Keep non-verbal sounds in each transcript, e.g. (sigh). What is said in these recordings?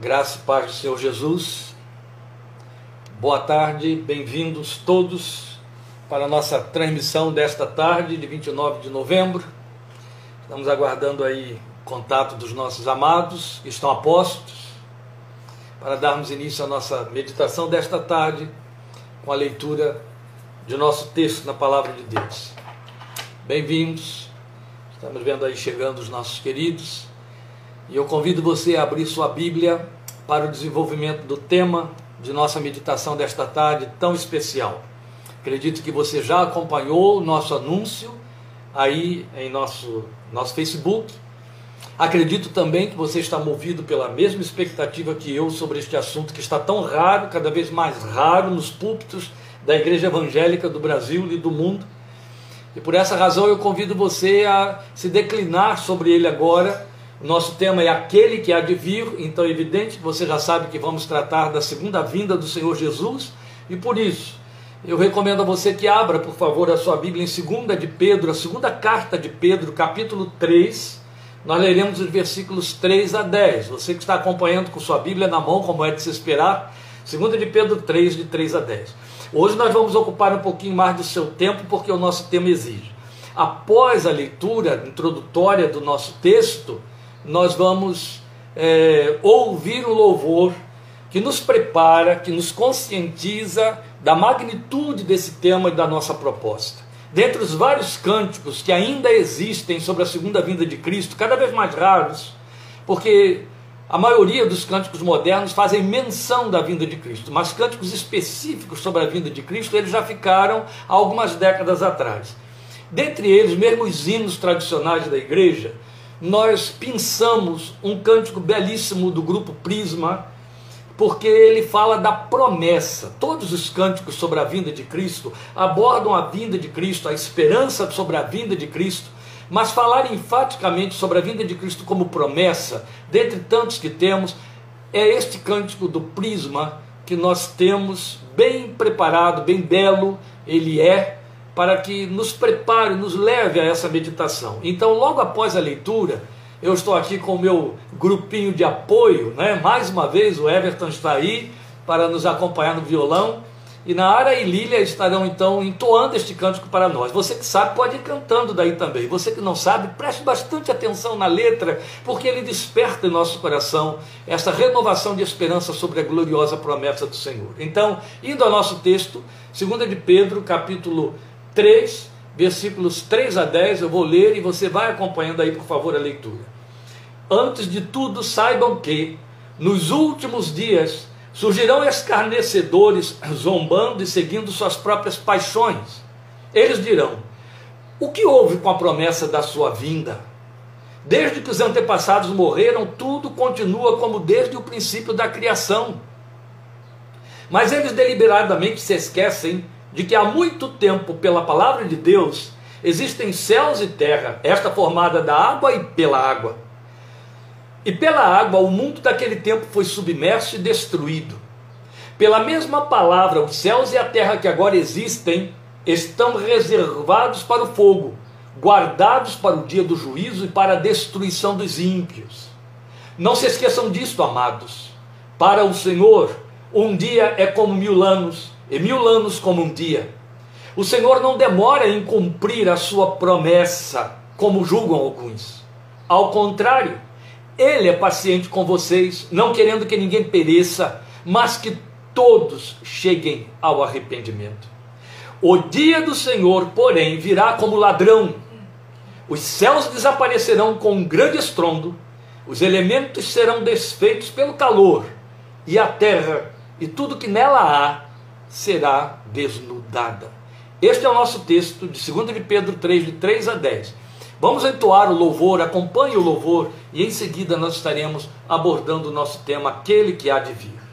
Graça e paz do Senhor Jesus. Boa tarde, bem-vindos todos para a nossa transmissão desta tarde, de 29 de novembro. Estamos aguardando aí contato dos nossos amados que estão apostos para darmos início à nossa meditação desta tarde com a leitura de nosso texto na palavra de Deus. Bem-vindos. Estamos vendo aí chegando os nossos queridos. E eu convido você a abrir sua Bíblia para o desenvolvimento do tema de nossa meditação desta tarde tão especial. Acredito que você já acompanhou o nosso anúncio aí em nosso, nosso Facebook. Acredito também que você está movido pela mesma expectativa que eu sobre este assunto que está tão raro, cada vez mais raro nos púlpitos da Igreja Evangélica do Brasil e do mundo. E por essa razão eu convido você a se declinar sobre ele agora o nosso tema é aquele que há de vir, então é evidente que você já sabe que vamos tratar da segunda vinda do Senhor Jesus, e por isso eu recomendo a você que abra, por favor, a sua Bíblia em 2 de Pedro, a segunda carta de Pedro, capítulo 3. Nós leremos os versículos 3 a 10. Você que está acompanhando com sua Bíblia na mão, como é de se esperar, 2 de Pedro 3, de 3 a 10. Hoje nós vamos ocupar um pouquinho mais do seu tempo, porque o nosso tema exige. Após a leitura introdutória do nosso texto, nós vamos é, ouvir o louvor que nos prepara, que nos conscientiza da magnitude desse tema e da nossa proposta. Dentre os vários cânticos que ainda existem sobre a segunda vinda de Cristo, cada vez mais raros, porque a maioria dos cânticos modernos fazem menção da vinda de Cristo, mas cânticos específicos sobre a vinda de Cristo, eles já ficaram há algumas décadas atrás. Dentre eles, mesmo os hinos tradicionais da igreja, nós pensamos um cântico belíssimo do grupo Prisma, porque ele fala da promessa. Todos os cânticos sobre a vinda de Cristo abordam a vinda de Cristo, a esperança sobre a vinda de Cristo, mas falar enfaticamente sobre a vinda de Cristo como promessa, dentre tantos que temos, é este cântico do Prisma que nós temos bem preparado, bem belo, ele é para que nos prepare, nos leve a essa meditação. Então, logo após a leitura, eu estou aqui com o meu grupinho de apoio, né? Mais uma vez o Everton está aí para nos acompanhar no violão. E Nara e Lília estarão então entoando este cântico para nós. Você que sabe pode ir cantando daí também. Você que não sabe, preste bastante atenção na letra, porque ele desperta em nosso coração essa renovação de esperança sobre a gloriosa promessa do Senhor. Então, indo ao nosso texto, 2 de Pedro, capítulo 3, versículos 3 a 10, eu vou ler e você vai acompanhando aí, por favor, a leitura. Antes de tudo, saibam que, nos últimos dias, surgirão escarnecedores, zombando e seguindo suas próprias paixões. Eles dirão: O que houve com a promessa da sua vinda? Desde que os antepassados morreram, tudo continua como desde o princípio da criação. Mas eles deliberadamente se esquecem de que há muito tempo, pela palavra de Deus, existem céus e terra, esta formada da água e pela água. E pela água o mundo daquele tempo foi submerso e destruído. Pela mesma palavra, os céus e a terra que agora existem estão reservados para o fogo, guardados para o dia do juízo e para a destruição dos ímpios. Não se esqueçam disto, amados. Para o Senhor, um dia é como mil anos e mil anos como um dia. O Senhor não demora em cumprir a sua promessa, como julgam alguns. Ao contrário, Ele é paciente com vocês, não querendo que ninguém pereça, mas que todos cheguem ao arrependimento. O dia do Senhor, porém, virá como ladrão. Os céus desaparecerão com um grande estrondo, os elementos serão desfeitos pelo calor, e a terra e tudo que nela há será desnudada. Este é o nosso texto de 2 de Pedro 3, de 3 a 10. Vamos entoar o louvor, acompanhe o louvor e em seguida nós estaremos abordando o nosso tema, aquele que há de vir.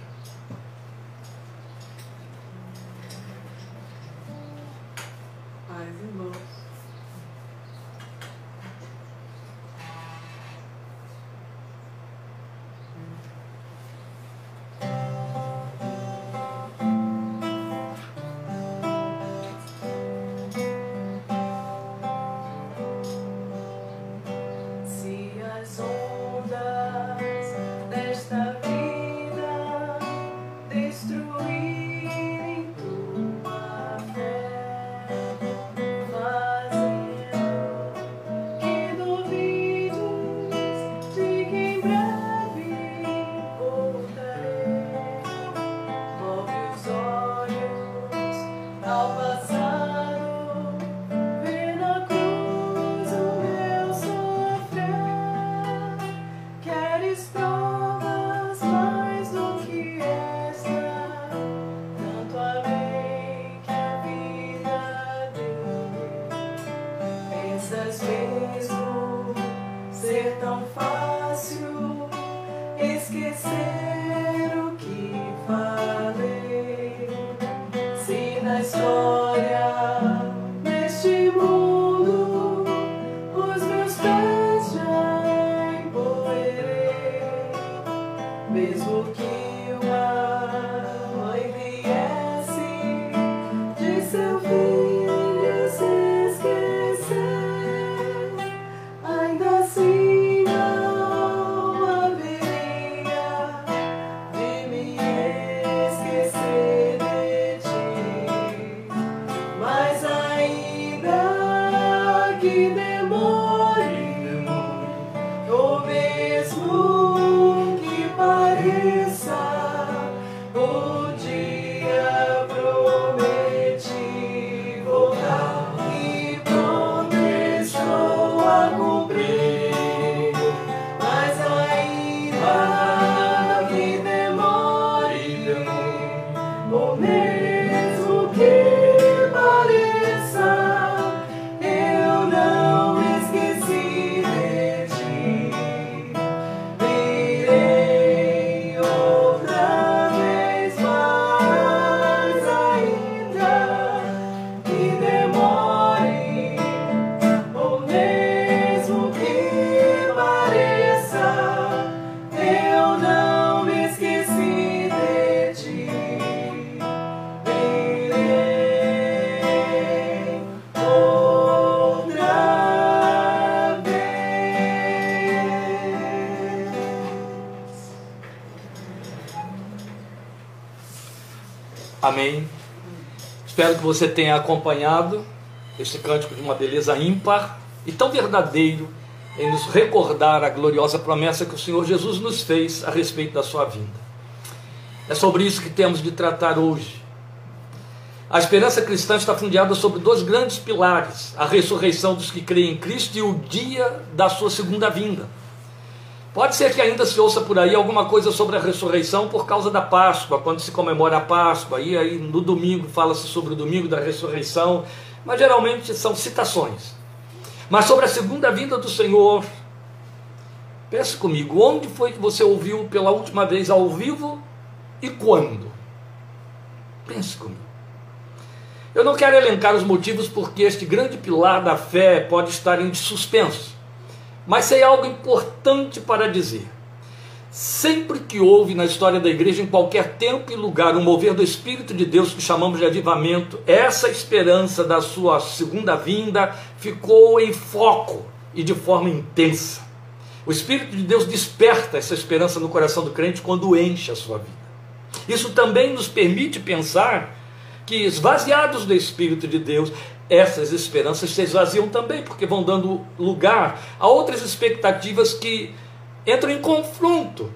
Amém. Você tenha acompanhado este cântico de uma beleza ímpar e tão verdadeiro em nos recordar a gloriosa promessa que o Senhor Jesus nos fez a respeito da sua vinda. É sobre isso que temos de tratar hoje. A esperança cristã está fundada sobre dois grandes pilares: a ressurreição dos que creem em Cristo e o dia da sua segunda vinda. Pode ser que ainda se ouça por aí alguma coisa sobre a ressurreição por causa da Páscoa, quando se comemora a Páscoa, e aí no domingo fala-se sobre o domingo da ressurreição, mas geralmente são citações. Mas sobre a segunda vinda do Senhor, pense comigo, onde foi que você ouviu pela última vez ao vivo e quando? Pense comigo. Eu não quero elencar os motivos porque este grande pilar da fé pode estar em suspenso. Mas sei algo importante para dizer. Sempre que houve na história da igreja, em qualquer tempo e lugar, um mover do Espírito de Deus que chamamos de avivamento, essa esperança da sua segunda vinda ficou em foco e de forma intensa. O Espírito de Deus desperta essa esperança no coração do crente quando enche a sua vida. Isso também nos permite pensar que, esvaziados do Espírito de Deus, essas esperanças se esvaziam também, porque vão dando lugar a outras expectativas que entram em confronto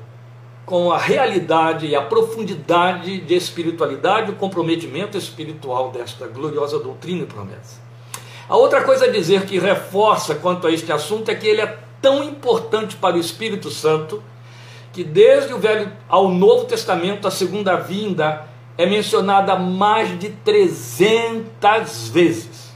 com a realidade e a profundidade de espiritualidade, o comprometimento espiritual desta gloriosa doutrina e promessa. A outra coisa a dizer que reforça quanto a este assunto é que ele é tão importante para o Espírito Santo que desde o Velho ao Novo Testamento a segunda vinda é mencionada mais de 300 vezes.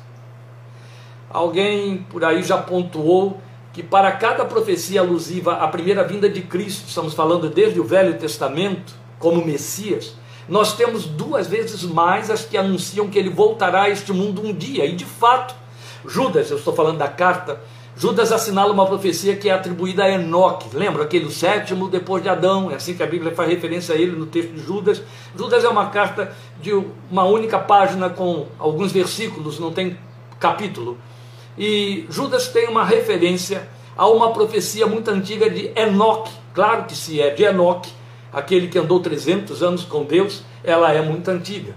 Alguém por aí já pontuou que para cada profecia alusiva à primeira vinda de Cristo, estamos falando desde o Velho Testamento, como Messias, nós temos duas vezes mais as que anunciam que ele voltará a este mundo um dia. E de fato, Judas, eu estou falando da carta, Judas assinala uma profecia que é atribuída a Enoque. Lembra aquele sétimo depois de Adão? É assim que a Bíblia faz referência a ele no texto de Judas. Judas é uma carta de uma única página com alguns versículos, não tem capítulo. E Judas tem uma referência a uma profecia muito antiga de Enoque. Claro que se é de Enoque, aquele que andou 300 anos com Deus, ela é muito antiga.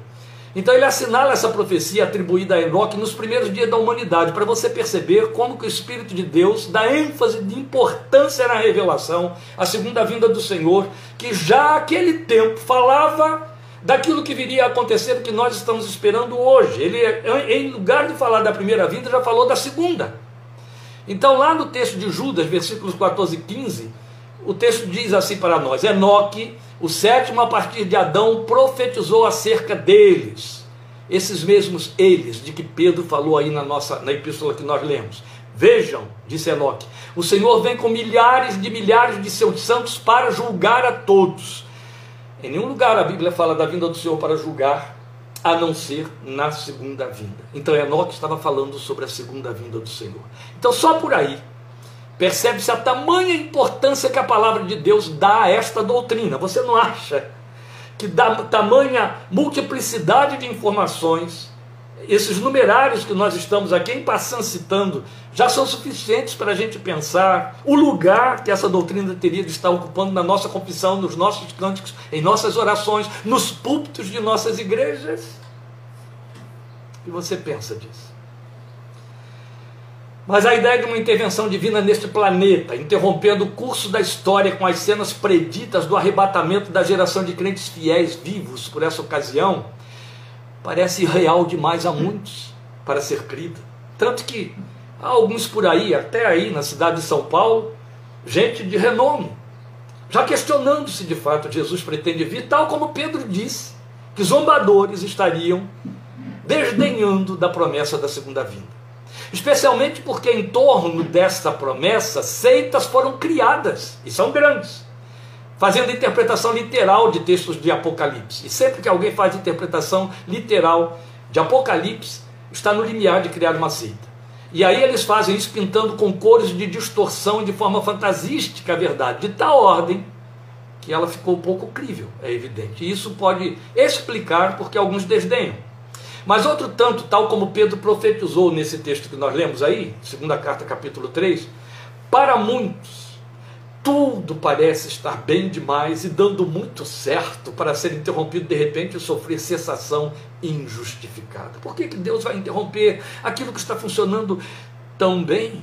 Então ele assinala essa profecia atribuída a Enoque nos primeiros dias da humanidade, para você perceber como que o Espírito de Deus dá ênfase de importância na revelação, a segunda vinda do Senhor, que já aquele tempo falava daquilo que viria a acontecer, que nós estamos esperando hoje. Ele, em lugar de falar da primeira vinda, já falou da segunda. Então, lá no texto de Judas, versículos 14 e 15, o texto diz assim para nós: Enoque, o sétimo a partir de Adão, profetizou acerca deles. Esses mesmos eles de que Pedro falou aí na nossa na epístola que nós lemos. Vejam, disse Enoque, o Senhor vem com milhares de milhares de seus santos para julgar a todos em nenhum lugar a Bíblia fala da vinda do Senhor para julgar a não ser na segunda vinda. Então Enoque estava falando sobre a segunda vinda do Senhor. Então só por aí percebe-se a tamanha importância que a palavra de Deus dá a esta doutrina. Você não acha que dá tamanha multiplicidade de informações esses numerários que nós estamos aqui em passando citando já são suficientes para a gente pensar o lugar que essa doutrina teria de estar ocupando na nossa confissão, nos nossos cânticos, em nossas orações, nos púlpitos de nossas igrejas. E você pensa disso. Mas a ideia de uma intervenção divina neste planeta, interrompendo o curso da história com as cenas preditas do arrebatamento da geração de crentes fiéis vivos por essa ocasião, parece real demais a muitos para ser crida. Tanto que há alguns por aí, até aí na cidade de São Paulo, gente de renome, já questionando se de fato Jesus pretende vir, tal como Pedro disse, que zombadores estariam desdenhando da promessa da segunda vinda. Especialmente porque em torno dessa promessa, seitas foram criadas, e são grandes fazendo interpretação literal de textos de Apocalipse. E sempre que alguém faz interpretação literal de Apocalipse, está no limiar de criar uma seita. E aí eles fazem isso pintando com cores de distorção de forma fantasística a verdade, de tal ordem que ela ficou pouco crível, é evidente. E isso pode explicar porque alguns desdenham. Mas outro tanto, tal como Pedro profetizou nesse texto que nós lemos aí, segunda carta, capítulo 3, para muitos tudo parece estar bem demais e dando muito certo para ser interrompido de repente e sofrer cessação injustificada. Por que, que Deus vai interromper aquilo que está funcionando tão bem?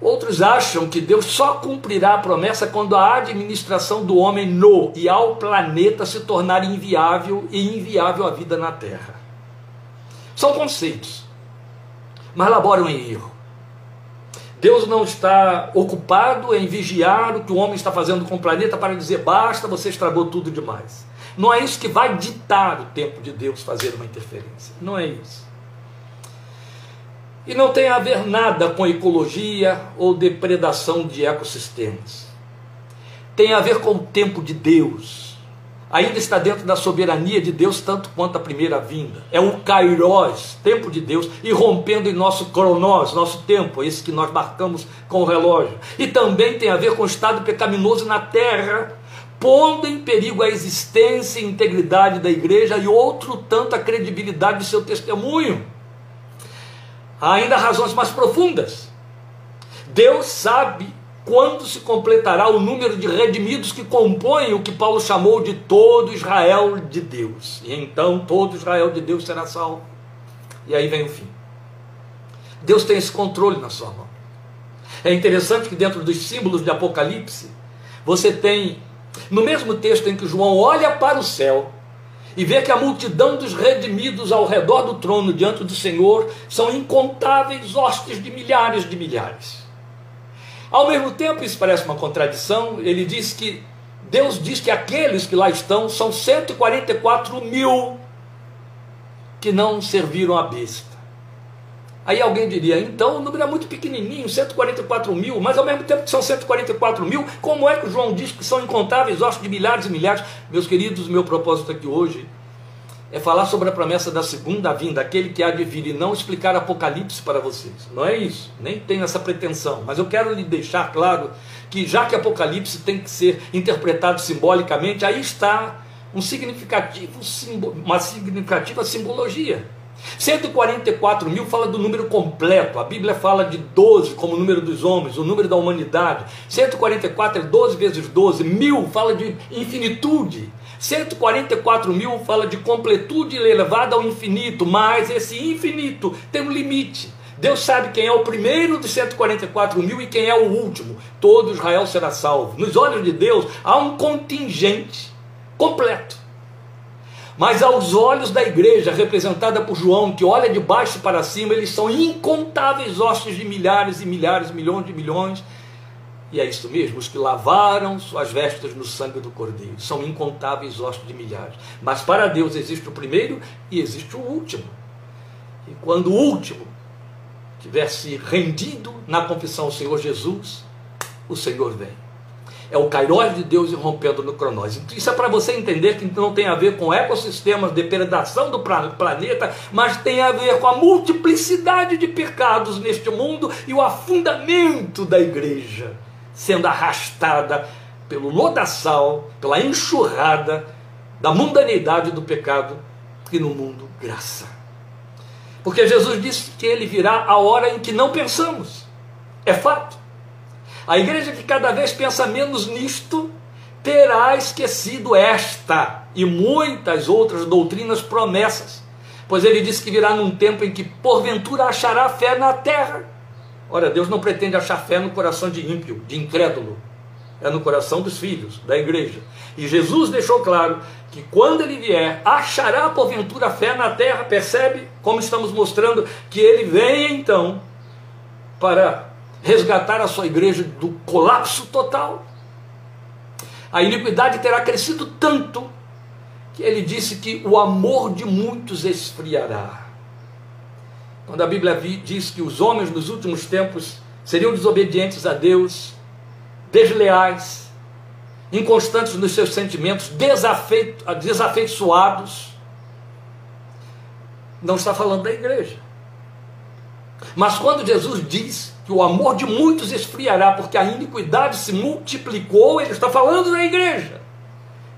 Outros acham que Deus só cumprirá a promessa quando a administração do homem no e ao planeta se tornar inviável e inviável a vida na Terra. São conceitos, mas laboram em erro. Deus não está ocupado em vigiar o que o homem está fazendo com o planeta para dizer basta, você estragou tudo demais. Não é isso que vai ditar o tempo de Deus fazer uma interferência. Não é isso. E não tem a ver nada com ecologia ou depredação de ecossistemas. Tem a ver com o tempo de Deus ainda está dentro da soberania de Deus, tanto quanto a primeira vinda. É o Kairos, tempo de Deus, irrompendo em nosso cronós, nosso tempo, esse que nós marcamos com o relógio. E também tem a ver com o estado pecaminoso na terra, pondo em perigo a existência e integridade da igreja e outro tanto a credibilidade de seu testemunho. Ainda razões mais profundas. Deus sabe quando se completará o número de redimidos que compõem o que Paulo chamou de todo Israel de Deus. E então todo Israel de Deus será salvo. E aí vem o fim. Deus tem esse controle na sua mão. É interessante que dentro dos símbolos de Apocalipse, você tem, no mesmo texto em que João olha para o céu e vê que a multidão dos redimidos ao redor do trono diante do Senhor são incontáveis hostes de milhares de milhares. Ao mesmo tempo, isso parece uma contradição, ele diz que Deus diz que aqueles que lá estão são 144 mil que não serviram a besta. Aí alguém diria, então o número é muito pequenininho, 144 mil, mas ao mesmo tempo que são 144 mil, como é que o João diz que são incontáveis ossos de milhares e milhares? Meus queridos, meu propósito aqui hoje é falar sobre a promessa da segunda vinda, aquele que há de vir e não explicar Apocalipse para vocês. Não é isso, nem tenho essa pretensão, mas eu quero lhe deixar claro que já que Apocalipse tem que ser interpretado simbolicamente, aí está um significativo, uma significativa simbologia. 144 mil fala do número completo, a Bíblia fala de 12 como o número dos homens, o número da humanidade. 144 é 12 vezes 12, mil fala de infinitude. 144 mil fala de completude elevada ao infinito, mas esse infinito tem um limite. Deus sabe quem é o primeiro dos 144 mil e quem é o último. Todo Israel será salvo. Nos olhos de Deus há um contingente completo. Mas aos olhos da igreja, representada por João, que olha de baixo para cima, eles são incontáveis ossos de milhares e milhares, milhões de milhões e é isso mesmo, os que lavaram suas vestes no sangue do Cordeiro. São incontáveis ossos de milhares. Mas para Deus existe o primeiro e existe o último. E quando o último tiver se rendido na confissão ao Senhor Jesus, o Senhor vem. É o Kairos de Deus irrompendo no Cronós. Isso é para você entender que não tem a ver com ecossistemas, depredação do planeta, mas tem a ver com a multiplicidade de pecados neste mundo e o afundamento da igreja sendo arrastada pelo lodaçal, pela enxurrada da mundanidade do pecado e no mundo graça. Porque Jesus disse que ele virá a hora em que não pensamos. É fato. A igreja que cada vez pensa menos nisto terá esquecido esta e muitas outras doutrinas promessas, pois ele disse que virá num tempo em que porventura achará fé na terra. Ora, Deus não pretende achar fé no coração de ímpio, de incrédulo, é no coração dos filhos, da igreja. E Jesus deixou claro que quando ele vier, achará porventura fé na terra, percebe como estamos mostrando que ele vem então para resgatar a sua igreja do colapso total. A iniquidade terá crescido tanto que ele disse que o amor de muitos esfriará. Quando a Bíblia diz que os homens nos últimos tempos seriam desobedientes a Deus, desleais, inconstantes nos seus sentimentos, desafeiçoados, não está falando da igreja. Mas quando Jesus diz que o amor de muitos esfriará, porque a iniquidade se multiplicou, ele está falando da igreja.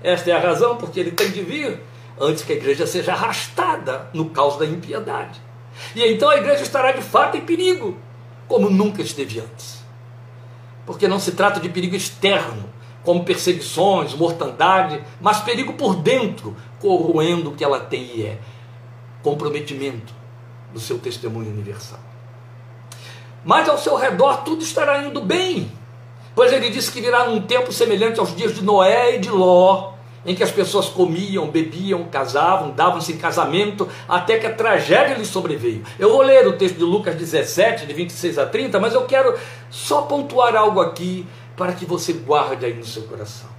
Esta é a razão porque ele tem de vir antes que a igreja seja arrastada no caos da impiedade. E então a igreja estará de fato em perigo, como nunca esteve antes. Porque não se trata de perigo externo, como perseguições, mortandade, mas perigo por dentro, corroendo o que ela tem e é comprometimento do seu testemunho universal mas ao seu redor tudo estará indo bem. Pois ele disse que virá um tempo semelhante aos dias de Noé e de Ló, em que as pessoas comiam, bebiam, casavam, davam-se em casamento, até que a tragédia lhes sobreveio. Eu vou ler o texto de Lucas 17, de 26 a 30, mas eu quero só pontuar algo aqui para que você guarde aí no seu coração.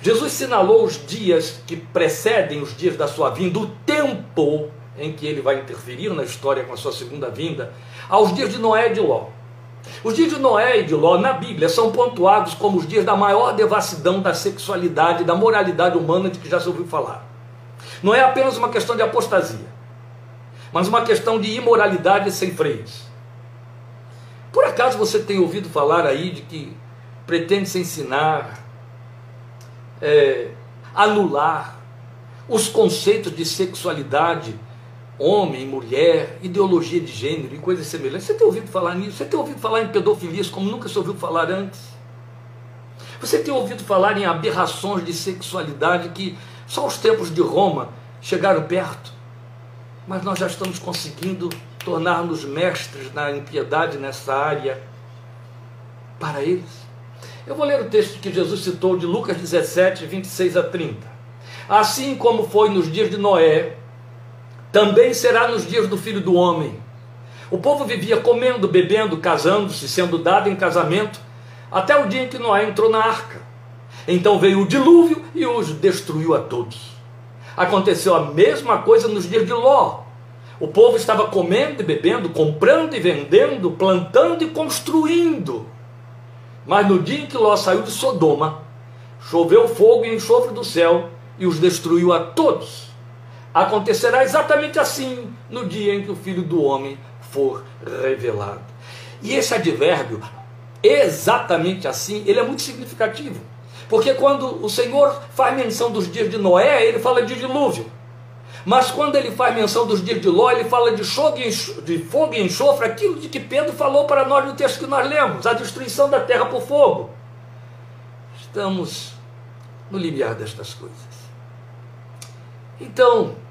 Jesus sinalou os dias que precedem os dias da sua vinda, o tempo em que ele vai interferir na história com a sua segunda vinda, aos dias de Noé e de Ló. Os dias de Noé e de Ló na Bíblia são pontuados como os dias da maior devassidão da sexualidade da moralidade humana de que já se ouviu falar. Não é apenas uma questão de apostasia, mas uma questão de imoralidade sem freios. Por acaso você tem ouvido falar aí de que pretende se ensinar, é, anular os conceitos de sexualidade homem, mulher, ideologia de gênero e coisas semelhantes. Você tem ouvido falar nisso? Você tem ouvido falar em pedofilias como nunca se ouviu falar antes? Você tem ouvido falar em aberrações de sexualidade que só os tempos de Roma chegaram perto? Mas nós já estamos conseguindo tornar-nos mestres na impiedade nessa área para eles. Eu vou ler o texto que Jesus citou de Lucas 17, 26 a 30. Assim como foi nos dias de Noé, também será nos dias do filho do homem. O povo vivia comendo, bebendo, casando-se, sendo dado em casamento, até o dia em que Noé entrou na arca. Então veio o dilúvio e os destruiu a todos. Aconteceu a mesma coisa nos dias de Ló. O povo estava comendo e bebendo, comprando e vendendo, plantando e construindo. Mas no dia em que Ló saiu de Sodoma, choveu fogo e enxofre do céu e os destruiu a todos. Acontecerá exatamente assim no dia em que o Filho do Homem for revelado. E esse advérbio, exatamente assim, ele é muito significativo. Porque quando o Senhor faz menção dos dias de Noé, ele fala de dilúvio. Mas quando ele faz menção dos dias de Ló, ele fala de de fogo e enxofre, aquilo de que Pedro falou para nós no texto que nós lemos, a destruição da terra por fogo. Estamos no limiar destas coisas. Então,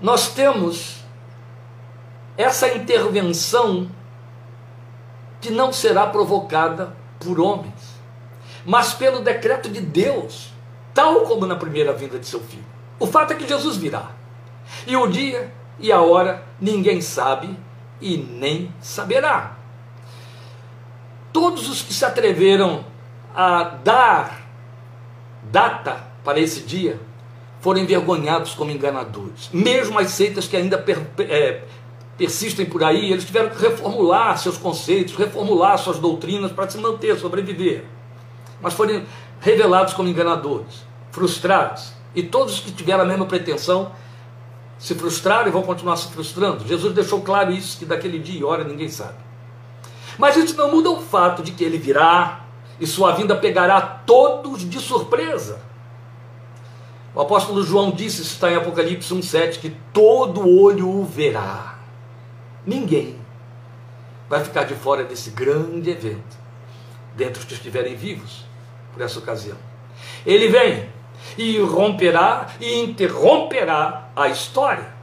nós temos essa intervenção que não será provocada por homens, mas pelo decreto de Deus, tal como na primeira vinda de seu filho. O fato é que Jesus virá. E o dia e a hora ninguém sabe e nem saberá. Todos os que se atreveram a dar data para esse dia foram envergonhados como enganadores. Mesmo as seitas que ainda per, é, persistem por aí, eles tiveram que reformular seus conceitos, reformular suas doutrinas para se manter, sobreviver. mas foram revelados como enganadores, frustrados. E todos que tiveram a mesma pretensão se frustraram e vão continuar se frustrando. Jesus deixou claro isso, que daquele dia e hora ninguém sabe. Mas isso não muda o fato de que ele virá e sua vinda pegará todos de surpresa. O apóstolo João disse, isso está em Apocalipse 1,7, que todo olho o verá. Ninguém vai ficar de fora desse grande evento, dentre os que estiverem vivos por essa ocasião. Ele vem e romperá e interromperá a história.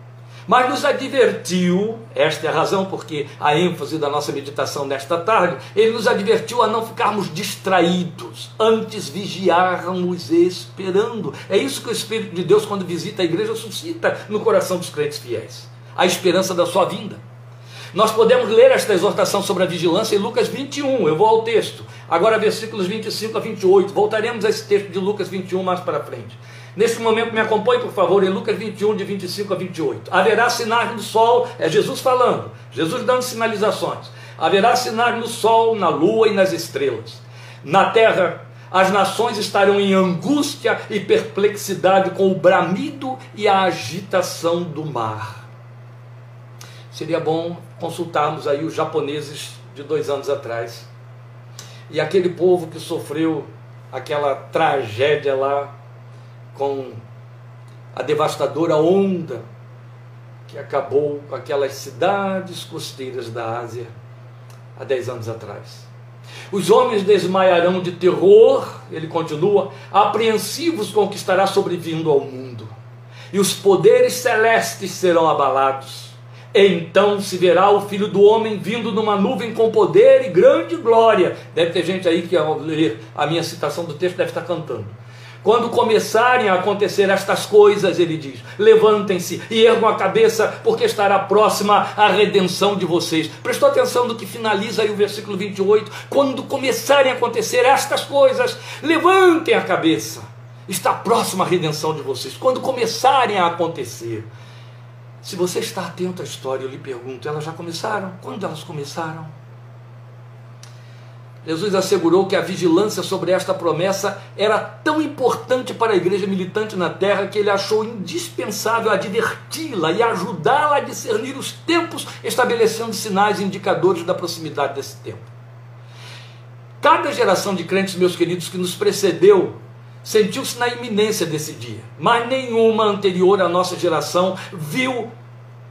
Mas nos advertiu, esta é a razão porque a ênfase da nossa meditação nesta tarde, ele nos advertiu a não ficarmos distraídos, antes vigiarmos esperando. É isso que o Espírito de Deus, quando visita a igreja, suscita no coração dos crentes fiéis a esperança da sua vinda. Nós podemos ler esta exortação sobre a vigilância em Lucas 21. Eu vou ao texto. Agora, versículos 25 a 28. Voltaremos a esse texto de Lucas 21 mais para frente. Neste momento, me acompanhe, por favor, em Lucas 21, de 25 a 28. Haverá sinais no sol, é Jesus falando, Jesus dando sinalizações. Haverá sinais no sol, na lua e nas estrelas. Na terra, as nações estarão em angústia e perplexidade com o bramido e a agitação do mar. Seria bom consultarmos aí os japoneses de dois anos atrás. E aquele povo que sofreu aquela tragédia lá com a devastadora onda que acabou com aquelas cidades costeiras da Ásia há dez anos atrás. Os homens desmaiarão de terror, ele continua, apreensivos com o que estará sobrevindo ao mundo, e os poderes celestes serão abalados então se verá o filho do homem vindo numa nuvem com poder e grande glória. Deve ter gente aí que, ao ler a minha citação do texto, deve estar cantando. Quando começarem a acontecer estas coisas, ele diz: levantem-se e ergam a cabeça, porque estará próxima a redenção de vocês. Prestou atenção no que finaliza aí o versículo 28? Quando começarem a acontecer estas coisas, levantem a cabeça, está próxima a redenção de vocês. Quando começarem a acontecer, se você está atento à história, eu lhe pergunto: elas já começaram? Quando elas começaram? Jesus assegurou que a vigilância sobre esta promessa era tão importante para a igreja militante na terra que ele achou indispensável adverti-la e ajudá-la a discernir os tempos, estabelecendo sinais e indicadores da proximidade desse tempo. Cada geração de crentes, meus queridos, que nos precedeu, sentiu-se na iminência desse dia, mas nenhuma anterior à nossa geração viu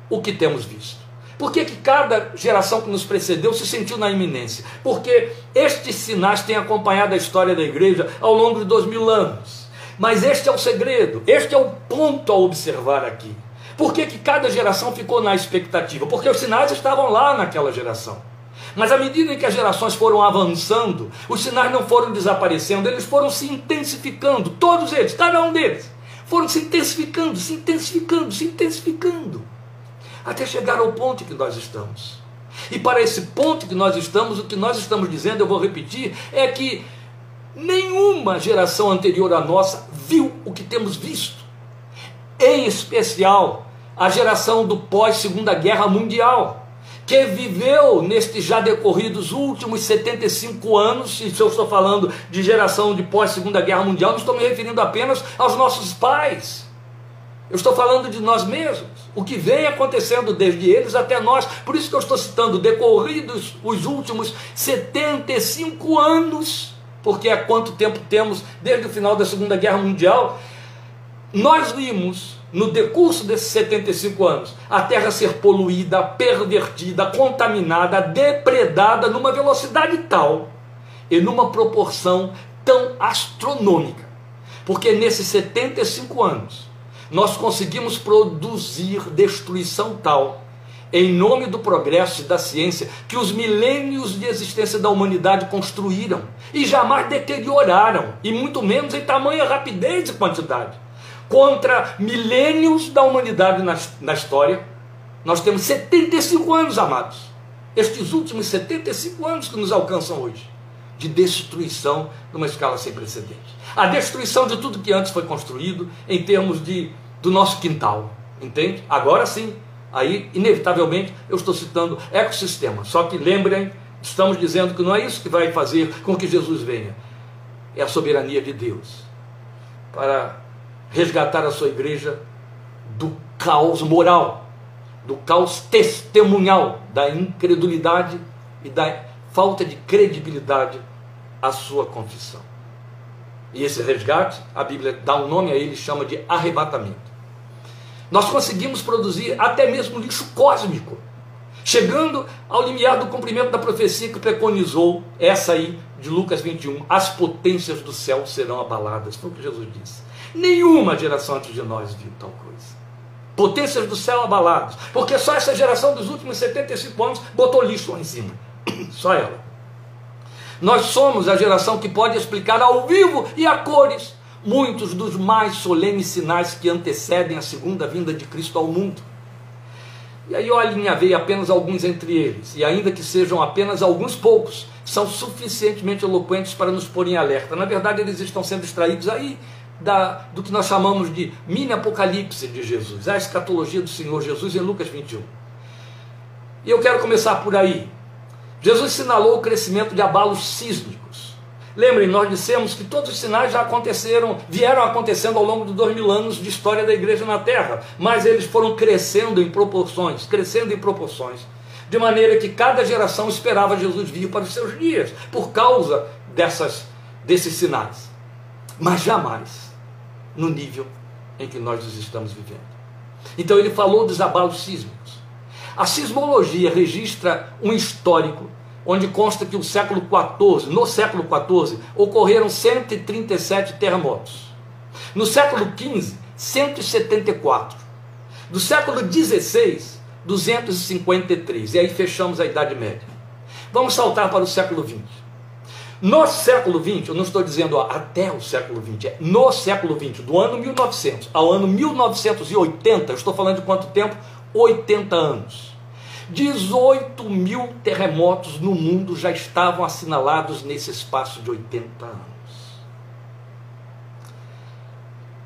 o que temos visto. Por que, que cada geração que nos precedeu se sentiu na iminência? Porque estes sinais têm acompanhado a história da igreja ao longo de dois mil anos. Mas este é o segredo, este é o ponto a observar aqui. Por que, que cada geração ficou na expectativa? Porque os sinais estavam lá naquela geração. Mas à medida em que as gerações foram avançando, os sinais não foram desaparecendo, eles foram se intensificando, todos eles, cada um deles, foram se intensificando, se intensificando, se intensificando, até chegar ao ponto que nós estamos. E para esse ponto que nós estamos, o que nós estamos dizendo, eu vou repetir, é que nenhuma geração anterior à nossa viu o que temos visto. Em especial, a geração do pós-Segunda Guerra Mundial que viveu nestes já decorridos últimos 75 anos, e se eu estou falando de geração de pós-segunda guerra mundial, não estou me referindo apenas aos nossos pais. Eu estou falando de nós mesmos, o que vem acontecendo desde eles até nós. Por isso que eu estou citando decorridos os últimos 75 anos, porque há quanto tempo temos desde o final da Segunda Guerra Mundial. Nós vimos no decurso desses 75 anos, a Terra ser poluída, pervertida, contaminada, depredada numa velocidade tal e numa proporção tão astronômica. Porque nesses 75 anos nós conseguimos produzir destruição tal em nome do progresso e da ciência que os milênios de existência da humanidade construíram e jamais deterioraram, e muito menos em tamanha rapidez e quantidade contra milênios da humanidade na, na história. Nós temos 75 anos, amados. Estes últimos 75 anos que nos alcançam hoje, de destruição numa escala sem precedentes. A destruição de tudo que antes foi construído em termos de, do nosso quintal. Entende? Agora sim, aí, inevitavelmente, eu estou citando ecossistema. Só que lembrem, estamos dizendo que não é isso que vai fazer com que Jesus venha é a soberania de Deus para resgatar a sua igreja do caos moral, do caos testemunhal, da incredulidade e da falta de credibilidade à sua confissão. E esse resgate, a Bíblia dá um nome a ele, chama de arrebatamento. Nós conseguimos produzir até mesmo lixo cósmico, chegando ao limiar do cumprimento da profecia que preconizou essa aí de Lucas 21, as potências do céu serão abaladas. Foi o que Jesus disse. Nenhuma geração antes de nós viu tal coisa. Potências do céu abaladas. Porque só essa geração dos últimos 75 anos botou lixo lá em cima. (coughs) Só ela. Nós somos a geração que pode explicar ao vivo e a cores muitos dos mais solenes sinais que antecedem a segunda vinda de Cristo ao mundo. E aí eu alinhavei apenas alguns entre eles, e ainda que sejam apenas alguns poucos, são suficientemente eloquentes para nos pôr em alerta. Na verdade, eles estão sendo extraídos aí da, do que nós chamamos de mini apocalipse de Jesus, a escatologia do Senhor Jesus em Lucas 21. E eu quero começar por aí. Jesus sinalou o crescimento de abalos sísmicos. Lembrem, nós dissemos que todos os sinais já aconteceram, vieram acontecendo ao longo de dois mil anos de história da igreja na Terra, mas eles foram crescendo em proporções, crescendo em proporções, de maneira que cada geração esperava Jesus vir para os seus dias, por causa dessas, desses sinais. Mas jamais no nível em que nós os estamos vivendo. Então ele falou dos abalos sísmicos. A sismologia registra um histórico onde consta que no século XIV, no século XIV, ocorreram 137 terremotos. No século XV, 174. Do século XVI, 253. E aí fechamos a Idade Média. Vamos saltar para o século XX. No século XX, eu não estou dizendo ó, até o século XX, é no século XX, do ano 1900 ao ano 1980, eu estou falando de quanto tempo? 80 anos. 18 mil terremotos no mundo já estavam assinalados nesse espaço de 80 anos.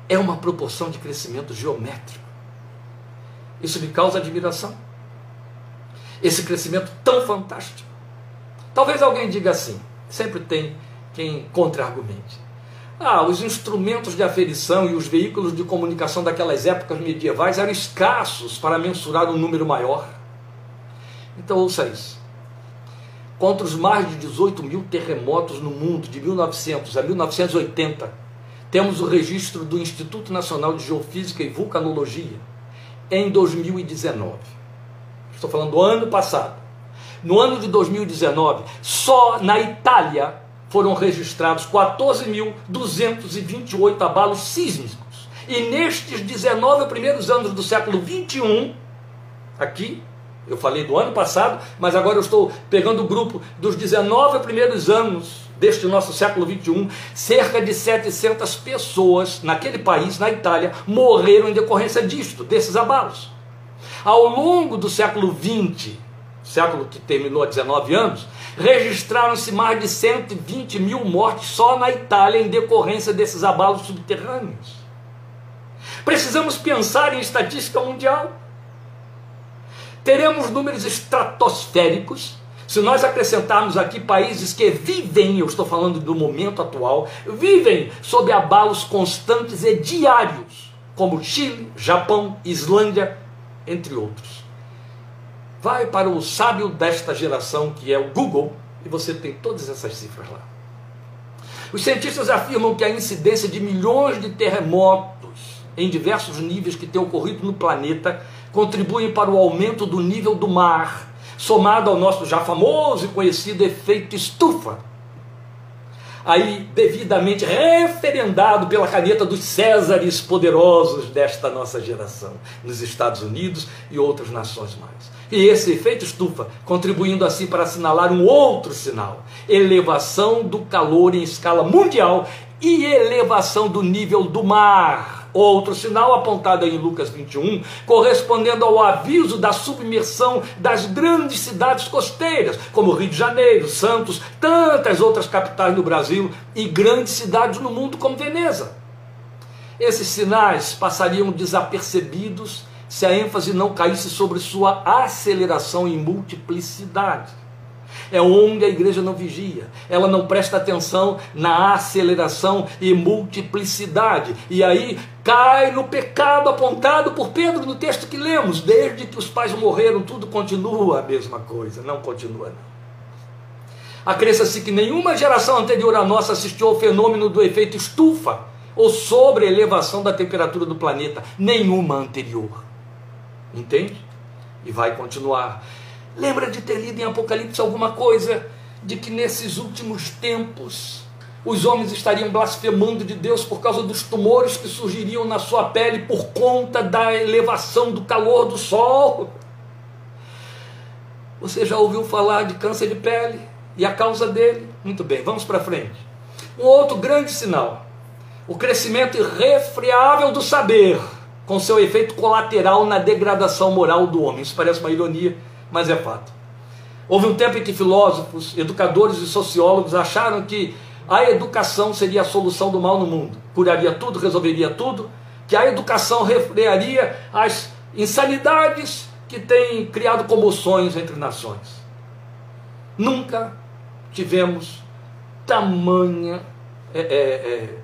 É uma proporção de crescimento geométrico. Isso me causa admiração. Esse crescimento tão fantástico. Talvez alguém diga assim: Sempre tem quem contra-argumente. Ah, os instrumentos de aferição e os veículos de comunicação daquelas épocas medievais eram escassos para mensurar um número maior. Então ouça isso. Contra os mais de 18 mil terremotos no mundo de 1900 a 1980, temos o registro do Instituto Nacional de Geofísica e Vulcanologia em 2019. Estou falando do ano passado no ano de 2019, só na Itália foram registrados 14.228 abalos sísmicos. E nestes 19 primeiros anos do século 21, aqui, eu falei do ano passado, mas agora eu estou pegando o grupo dos 19 primeiros anos deste nosso século 21, cerca de 700 pessoas naquele país, na Itália, morreram em decorrência disto, desses abalos. Ao longo do século 20, século que terminou há 19 anos, registraram-se mais de 120 mil mortes só na Itália em decorrência desses abalos subterrâneos. Precisamos pensar em estatística mundial. Teremos números estratosféricos se nós acrescentarmos aqui países que vivem, eu estou falando do momento atual, vivem sob abalos constantes e diários, como Chile, Japão, Islândia, entre outros. Vai para o sábio desta geração, que é o Google, e você tem todas essas cifras lá. Os cientistas afirmam que a incidência de milhões de terremotos em diversos níveis que têm ocorrido no planeta contribuem para o aumento do nível do mar, somado ao nosso já famoso e conhecido efeito estufa, aí devidamente referendado pela caneta dos Césares poderosos desta nossa geração, nos Estados Unidos e outras nações mais. E esse efeito estufa, contribuindo assim para assinalar um outro sinal: elevação do calor em escala mundial e elevação do nível do mar. Outro sinal apontado em Lucas 21, correspondendo ao aviso da submersão das grandes cidades costeiras, como Rio de Janeiro, Santos, tantas outras capitais do Brasil e grandes cidades no mundo, como Veneza. Esses sinais passariam desapercebidos se a ênfase não caísse sobre sua aceleração em multiplicidade. É onde a igreja não vigia, ela não presta atenção na aceleração e multiplicidade. E aí cai no pecado apontado por Pedro no texto que lemos. Desde que os pais morreram, tudo continua a mesma coisa. Não continua, não. Acresça-se que nenhuma geração anterior à nossa assistiu ao fenômeno do efeito estufa ou sobre elevação da temperatura do planeta. Nenhuma anterior. Entende? E vai continuar. Lembra de ter lido em Apocalipse alguma coisa de que nesses últimos tempos os homens estariam blasfemando de Deus por causa dos tumores que surgiriam na sua pele por conta da elevação do calor do sol? Você já ouviu falar de câncer de pele e a causa dele? Muito bem, vamos para frente. Um outro grande sinal: o crescimento irrefreável do saber, com seu efeito colateral na degradação moral do homem. Isso parece uma ironia mas é fato. Houve um tempo em que filósofos, educadores e sociólogos acharam que a educação seria a solução do mal no mundo, curaria tudo, resolveria tudo, que a educação refrearia as insanidades que têm criado comoções entre nações. Nunca tivemos tamanha é, é, é,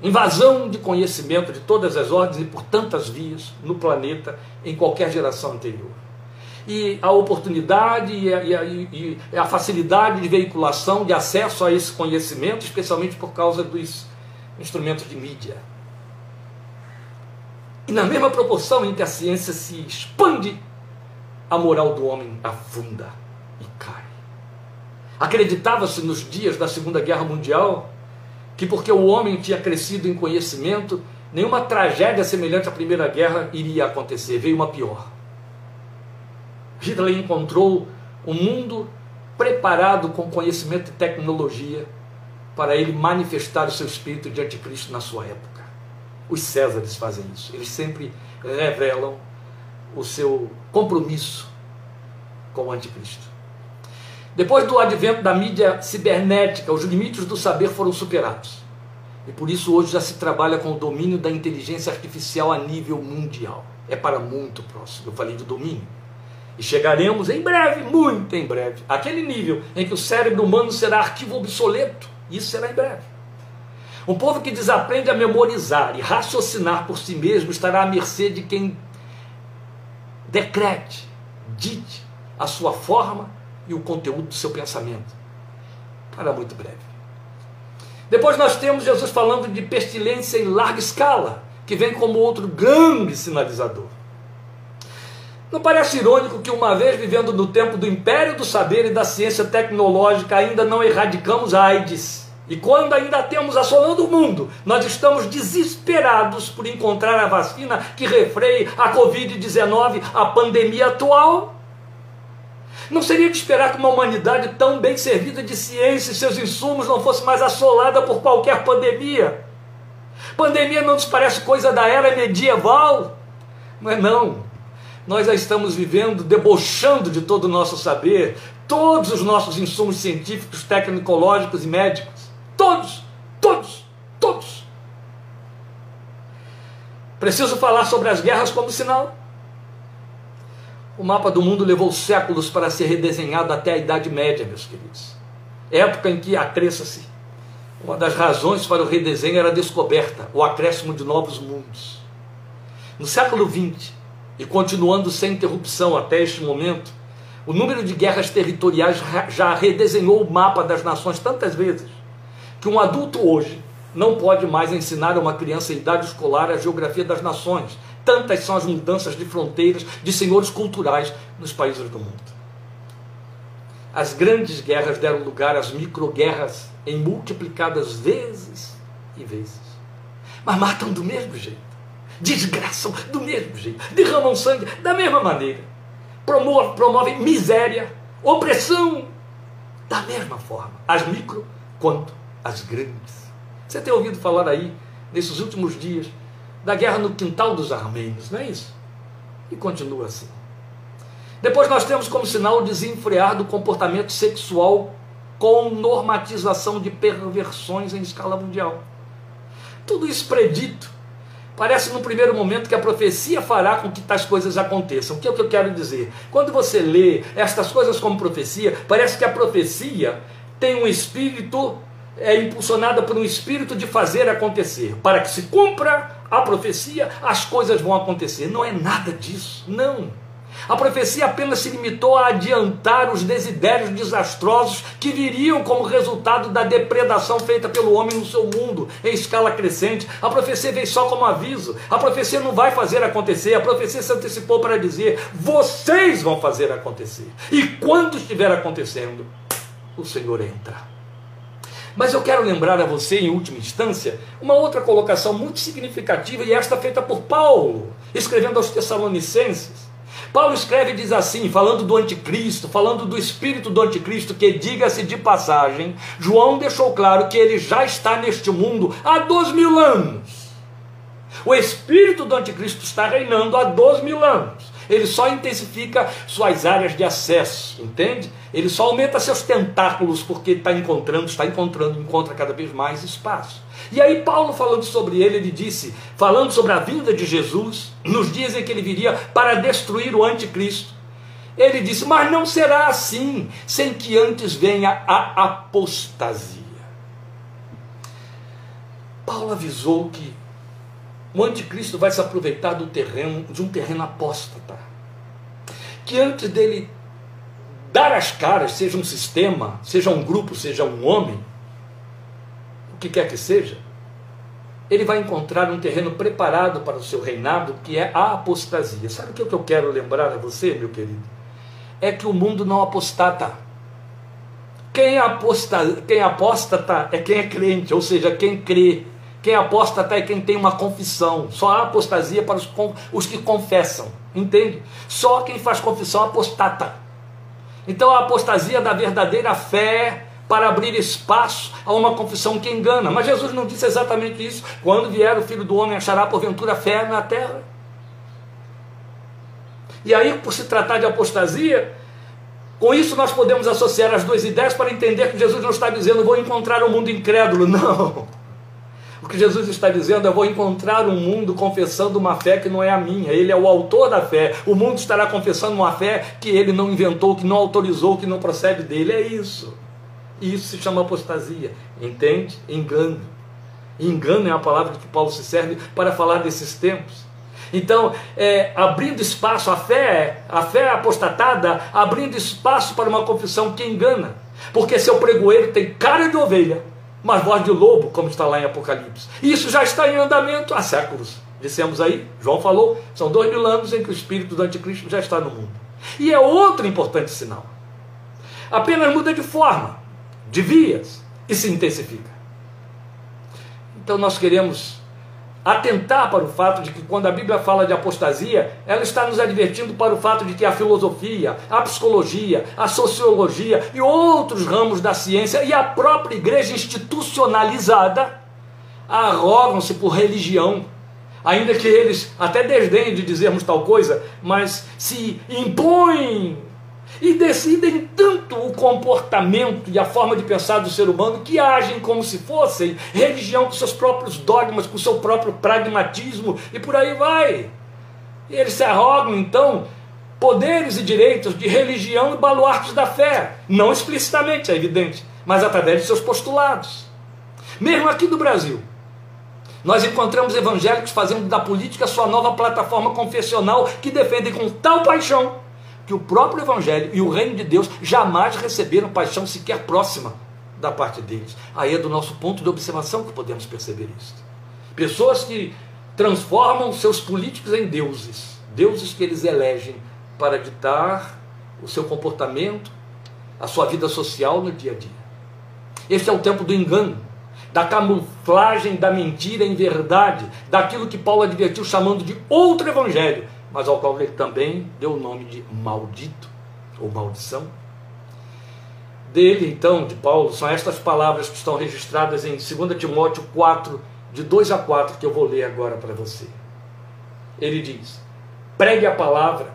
invasão de conhecimento de todas as ordens e por tantas vias no planeta em qualquer geração anterior e a oportunidade e a, e, a, e a, facilidade de veiculação, de acesso a esse conhecimento, especialmente por causa dos instrumentos de mídia. E na mesma proporção em que a ciência se expande, a moral do homem afunda e cai. Acreditava-se nos dias da Segunda Guerra Mundial que porque o homem tinha crescido em conhecimento, nenhuma tragédia semelhante à Primeira Guerra iria acontecer, veio uma pior. Hitler encontrou um mundo preparado com conhecimento e tecnologia para ele manifestar o seu espírito de anticristo na sua época. Os Césares fazem isso. Eles sempre revelam o seu compromisso com o anticristo. Depois do advento da mídia cibernética, os limites do saber foram superados. E por isso hoje já se trabalha com o domínio da inteligência artificial a nível mundial. É para muito próximo. Eu falei de domínio. E chegaremos em breve, muito em breve, àquele nível em que o cérebro humano será arquivo obsoleto. Isso será em breve. Um povo que desaprende a memorizar e raciocinar por si mesmo estará à mercê de quem decrete, dite a sua forma e o conteúdo do seu pensamento. Para muito breve. Depois nós temos Jesus falando de pestilência em larga escala, que vem como outro grande sinalizador. Não parece irônico que, uma vez vivendo no tempo do império do saber e da ciência tecnológica, ainda não erradicamos a AIDS? E quando ainda temos assolando o mundo, nós estamos desesperados por encontrar a vacina que refreie a Covid-19, a pandemia atual? Não seria de esperar que uma humanidade tão bem servida de ciência e seus insumos não fosse mais assolada por qualquer pandemia? Pandemia não nos parece coisa da era medieval? Não é não nós já estamos vivendo, debochando de todo o nosso saber, todos os nossos insumos científicos, tecnológicos e médicos. Todos, todos, todos. Preciso falar sobre as guerras como sinal. O mapa do mundo levou séculos para ser redesenhado até a Idade Média, meus queridos. Época em que, acresça-se, uma das razões para o redesenho era a descoberta, o acréscimo de novos mundos. No século XX, e continuando sem interrupção até este momento, o número de guerras territoriais já redesenhou o mapa das nações tantas vezes que um adulto hoje não pode mais ensinar a uma criança em idade escolar a geografia das nações. Tantas são as mudanças de fronteiras, de senhores culturais nos países do mundo. As grandes guerras deram lugar às microguerras em multiplicadas vezes e vezes. Mas matam do mesmo jeito desgraçam do mesmo jeito, derramam sangue da mesma maneira, promovem, miséria, opressão da mesma forma, as micro quanto as grandes. Você tem ouvido falar aí, nesses últimos dias, da guerra no quintal dos armênios, não é isso? E continua assim. Depois nós temos como sinal o desenfrear do comportamento sexual com normatização de perversões em escala mundial. Tudo isso predito Parece num primeiro momento que a profecia fará com que tais coisas aconteçam. O que é o que eu quero dizer? Quando você lê estas coisas como profecia, parece que a profecia tem um espírito, é impulsionada por um espírito de fazer acontecer. Para que se cumpra a profecia, as coisas vão acontecer. Não é nada disso, não. A profecia apenas se limitou a adiantar os desidérios desastrosos que viriam como resultado da depredação feita pelo homem no seu mundo em escala crescente. A profecia veio só como aviso. A profecia não vai fazer acontecer. A profecia se antecipou para dizer: vocês vão fazer acontecer. E quando estiver acontecendo, o Senhor entra. Mas eu quero lembrar a você, em última instância, uma outra colocação muito significativa, e esta feita por Paulo, escrevendo aos Tessalonicenses. Paulo escreve e diz assim, falando do anticristo, falando do espírito do anticristo, que diga-se de passagem, João deixou claro que ele já está neste mundo há dois mil anos. O espírito do anticristo está reinando há dois mil anos. Ele só intensifica suas áreas de acesso, entende? Ele só aumenta seus tentáculos porque está encontrando, está encontrando, encontra cada vez mais espaço. E aí, Paulo, falando sobre ele, ele disse, falando sobre a vinda de Jesus, nos dias em que ele viria para destruir o anticristo, ele disse: Mas não será assim, sem que antes venha a apostasia. Paulo avisou que o anticristo vai se aproveitar do terreno, de um terreno apóstata. Que antes dele dar as caras, seja um sistema, seja um grupo, seja um homem, o que quer que seja, ele vai encontrar um terreno preparado para o seu reinado, que é a apostasia. Sabe o que eu quero lembrar a você, meu querido? É que o mundo não apostata. Quem, aposta, quem apostata é quem é crente, ou seja, quem crê. Quem apostata é quem tem uma confissão. Só há apostasia para os, os que confessam. Entende? Só quem faz confissão apostata. Então a apostasia da verdadeira fé para abrir espaço a uma confissão que engana. Mas Jesus não disse exatamente isso. Quando vier o Filho do Homem, achará porventura fé na terra. E aí, por se tratar de apostasia, com isso nós podemos associar as duas ideias para entender que Jesus não está dizendo vou encontrar um mundo incrédulo. (laughs) Não. O que Jesus está dizendo é: vou encontrar um mundo confessando uma fé que não é a minha. Ele é o autor da fé. O mundo estará confessando uma fé que ele não inventou, que não autorizou, que não procede dele. É isso. E isso se chama apostasia. Entende? Engano. Engano é a palavra que Paulo se serve para falar desses tempos. Então, é, abrindo espaço, a fé, a fé apostatada, abrindo espaço para uma confissão que engana. Porque seu pregoeiro tem cara de ovelha, mas voz de lobo, como está lá em Apocalipse. Isso já está em andamento há séculos. Dissemos aí, João falou, são dois mil anos em que o espírito do anticristo já está no mundo. E é outro importante sinal. Apenas muda de forma de vias e se intensifica. Então nós queremos atentar para o fato de que quando a Bíblia fala de apostasia, ela está nos advertindo para o fato de que a filosofia, a psicologia, a sociologia e outros ramos da ciência e a própria igreja institucionalizada arrogam-se por religião, ainda que eles até desdenhem de dizermos tal coisa, mas se impõem e decidem tanto o comportamento e a forma de pensar do ser humano que agem como se fossem religião com seus próprios dogmas, com seu próprio pragmatismo e por aí vai. E eles se arrogam então poderes e direitos de religião e baluartes da fé, não explicitamente, é evidente, mas através de seus postulados. Mesmo aqui no Brasil, nós encontramos evangélicos fazendo da política sua nova plataforma confessional que defendem com tal paixão que o próprio Evangelho e o reino de Deus jamais receberam paixão sequer próxima da parte deles. Aí é do nosso ponto de observação que podemos perceber isso. Pessoas que transformam seus políticos em deuses, deuses que eles elegem para ditar o seu comportamento, a sua vida social no dia a dia. Este é o tempo do engano, da camuflagem da mentira em verdade, daquilo que Paulo advertiu chamando de outro evangelho, mas ao qual ele também deu o nome de maldito ou maldição. Dele, então, de Paulo, são estas palavras que estão registradas em 2 Timóteo 4, de 2 a 4, que eu vou ler agora para você. Ele diz: pregue a palavra,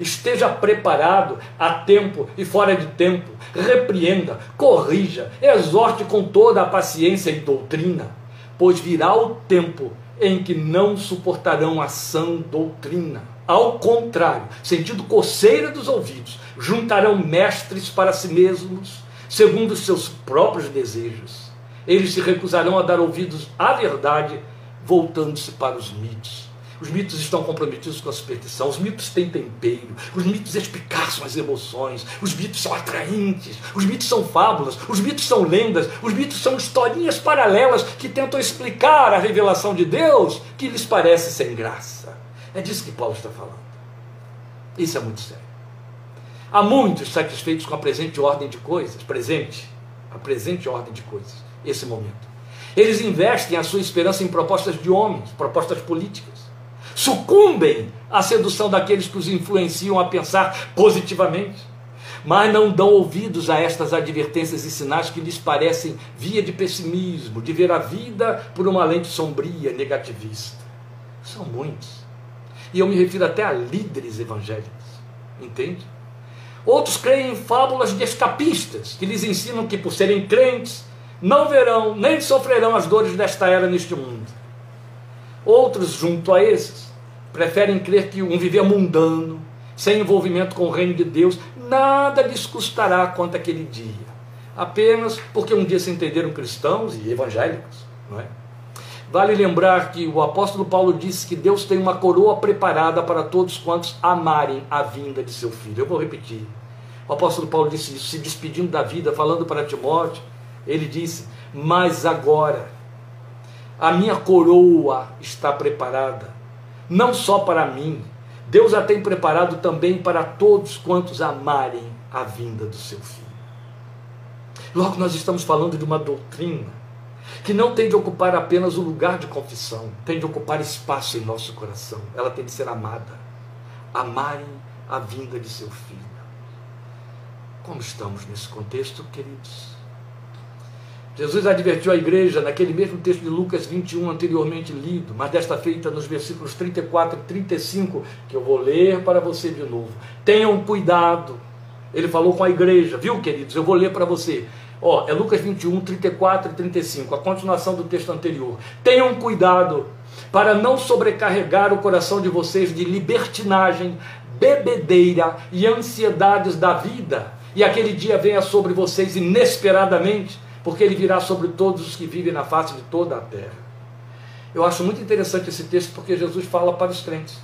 esteja preparado a tempo e fora de tempo, repreenda, corrija, exorte com toda a paciência e doutrina pois virá o tempo em que não suportarão a sã doutrina. Ao contrário, sentindo coceira dos ouvidos, juntarão mestres para si mesmos, segundo os seus próprios desejos. Eles se recusarão a dar ouvidos à verdade, voltando-se para os mitos. Os mitos estão comprometidos com a superstição, os mitos têm tempero, os mitos explicaram as emoções, os mitos são atraentes, os mitos são fábulas, os mitos são lendas, os mitos são historinhas paralelas que tentam explicar a revelação de Deus que lhes parece sem graça. É disso que Paulo está falando. Isso é muito sério. Há muitos satisfeitos com a presente ordem de coisas, presente, a presente ordem de coisas, esse momento. Eles investem a sua esperança em propostas de homens, propostas políticas sucumbem à sedução daqueles que os influenciam a pensar positivamente, mas não dão ouvidos a estas advertências e sinais que lhes parecem via de pessimismo, de ver a vida por uma lente sombria, negativista. São muitos. E eu me refiro até a líderes evangélicos, entende? Outros creem em fábulas de escapistas, que lhes ensinam que, por serem crentes, não verão nem sofrerão as dores desta era neste mundo. Outros, junto a esses, preferem crer que um viver mundano, sem envolvimento com o reino de Deus, nada lhes custará quanto aquele dia. Apenas porque um dia se entenderam cristãos e evangélicos. Não é? Vale lembrar que o apóstolo Paulo disse que Deus tem uma coroa preparada para todos quantos amarem a vinda de seu filho. Eu vou repetir. O apóstolo Paulo disse isso, se despedindo da vida, falando para Timóteo. Ele disse: Mas agora a minha coroa está preparada, não só para mim, Deus a tem preparado também para todos quantos amarem a vinda do seu filho. Logo, nós estamos falando de uma doutrina que não tem de ocupar apenas o lugar de confissão, tem de ocupar espaço em nosso coração. Ela tem de ser amada. Amarem a vinda de seu filho. Como estamos nesse contexto, queridos? Jesus advertiu a igreja naquele mesmo texto de Lucas 21 anteriormente lido, mas desta feita nos versículos 34 e 35, que eu vou ler para você de novo. Tenham cuidado. Ele falou com a igreja, viu, queridos? Eu vou ler para você. Ó, é Lucas 21, 34 e 35, a continuação do texto anterior. Tenham cuidado para não sobrecarregar o coração de vocês de libertinagem, bebedeira e ansiedades da vida, e aquele dia venha sobre vocês inesperadamente porque ele virá sobre todos os que vivem na face de toda a terra. Eu acho muito interessante esse texto porque Jesus fala para os crentes.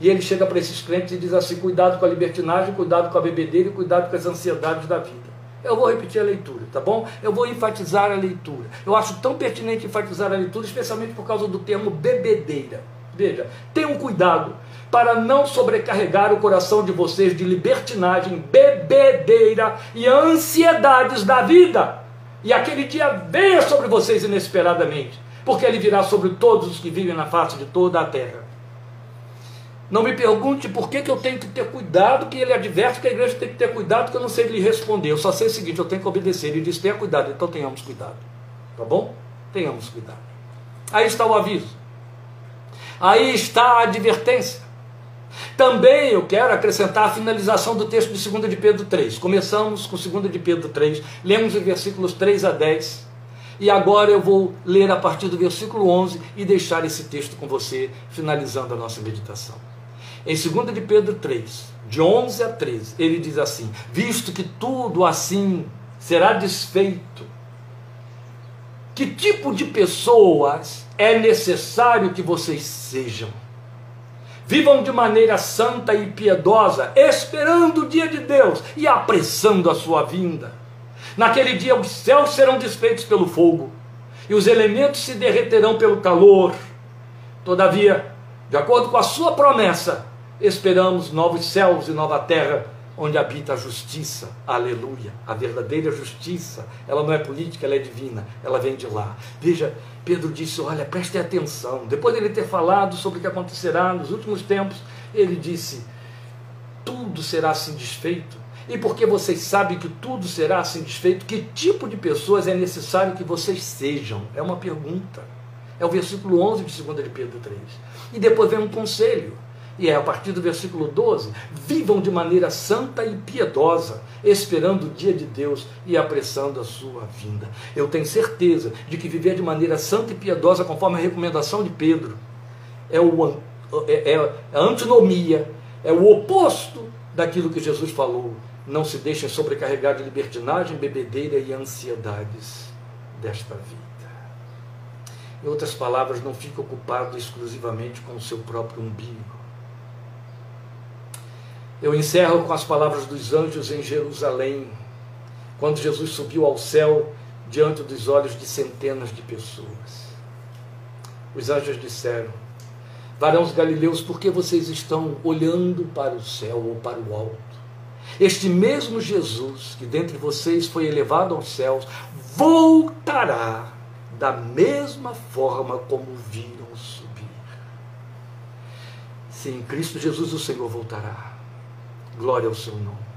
E ele chega para esses crentes e diz assim: cuidado com a libertinagem, cuidado com a bebedeira e cuidado com as ansiedades da vida. Eu vou repetir a leitura, tá bom? Eu vou enfatizar a leitura. Eu acho tão pertinente enfatizar a leitura, especialmente por causa do termo bebedeira. Veja, tenham cuidado para não sobrecarregar o coração de vocês de libertinagem, bebedeira e ansiedades da vida e aquele dia venha sobre vocês inesperadamente, porque ele virá sobre todos os que vivem na face de toda a terra. Não me pergunte por que, que eu tenho que ter cuidado, que ele adverte que a igreja tem que ter cuidado, que eu não sei lhe responder. Eu só sei o seguinte, eu tenho que obedecer. Ele diz, tenha cuidado, então tenhamos cuidado. Tá bom? Tenhamos cuidado. Aí está o aviso. Aí está a advertência. Também eu quero acrescentar a finalização do texto de 2 de Pedro 3. Começamos com 2 de Pedro 3, lemos os versículos 3 a 10. E agora eu vou ler a partir do versículo 11 e deixar esse texto com você, finalizando a nossa meditação. Em 2 de Pedro 3, de 11 a 13, ele diz assim: Visto que tudo assim será desfeito, que tipo de pessoas é necessário que vocês sejam? Vivam de maneira santa e piedosa, esperando o dia de Deus e apressando a sua vinda. Naquele dia os céus serão desfeitos pelo fogo e os elementos se derreterão pelo calor. Todavia, de acordo com a sua promessa, esperamos novos céus e nova terra onde habita a justiça, aleluia, a verdadeira justiça, ela não é política, ela é divina, ela vem de lá. Veja, Pedro disse: Olha, prestem atenção. Depois de ele ter falado sobre o que acontecerá nos últimos tempos, ele disse: Tudo será assim desfeito. E porque vocês sabem que tudo será assim desfeito, que tipo de pessoas é necessário que vocês sejam? É uma pergunta. É o versículo 11 de 2 de Pedro 3. E depois vem um conselho E é a partir do versículo 12: vivam de maneira santa e piedosa, esperando o dia de Deus e apressando a sua vinda. Eu tenho certeza de que viver de maneira santa e piedosa, conforme a recomendação de Pedro, é, o, é, é a antinomia, é o oposto daquilo que Jesus falou. Não se deixem sobrecarregar de libertinagem, bebedeira e ansiedades desta vida. Em outras palavras, não fique ocupado exclusivamente com o seu próprio umbigo eu encerro com as palavras dos anjos em Jerusalém, quando Jesus subiu ao céu diante dos olhos de centenas de pessoas. Os anjos disseram: Varãos galileus, por que vocês estão olhando para o céu ou para o alto? Este mesmo Jesus, que dentre vocês foi elevado aos céus, voltará da mesma forma como viram subir. Sim, Cristo Jesus, o Senhor, voltará. Glória ao seu nome.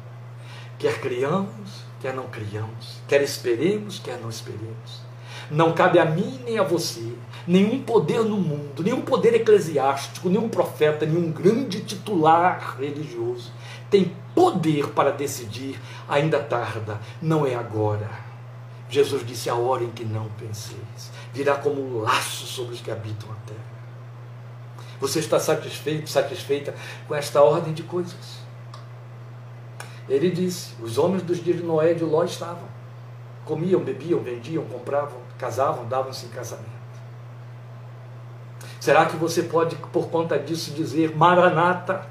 Quer criamos, quer não criamos, quer esperemos, quer não esperemos. Não cabe a mim nem a você nenhum poder no mundo, nenhum poder eclesiástico, nenhum profeta, nenhum grande titular religioso tem poder para decidir, ainda tarda, não é agora. Jesus disse: a hora em que não penseis, virá como um laço sobre os que habitam a terra. Você está satisfeito, satisfeita com esta ordem de coisas? Ele disse: os homens dos dias de Noé e de Ló estavam. Comiam, bebiam, vendiam, compravam, casavam, davam-se em casamento. Será que você pode, por conta disso, dizer Maranata?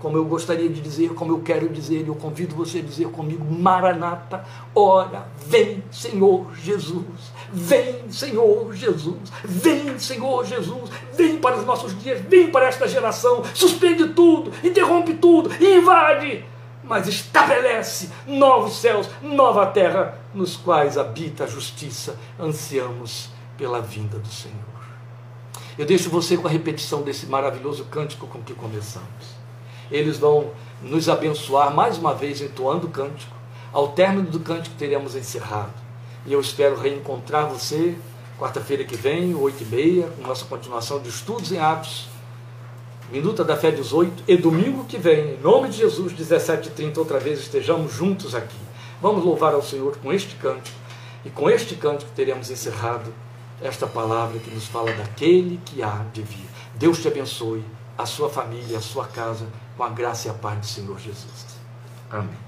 Como eu gostaria de dizer, como eu quero dizer, eu convido você a dizer comigo: Maranata, ora, vem, Senhor Jesus, vem, Senhor Jesus, vem, Senhor Jesus, vem para os nossos dias, vem para esta geração, suspende tudo, interrompe tudo, invade mas estabelece novos céus, nova terra, nos quais habita a justiça. Ansiamos pela vinda do Senhor. Eu deixo você com a repetição desse maravilhoso cântico com que começamos. Eles vão nos abençoar mais uma vez entoando o cântico. Ao término do cântico teremos encerrado. E eu espero reencontrar você quarta-feira que vem, oito e meia, com nossa continuação de estudos em Atos Minuta da Fé 18 e domingo que vem, em nome de Jesus, 17h30, outra vez estejamos juntos aqui. Vamos louvar ao Senhor com este cântico e com este cântico teremos encerrado esta palavra que nos fala daquele que há de vir. Deus te abençoe, a sua família, a sua casa, com a graça e a paz do Senhor Jesus. Amém.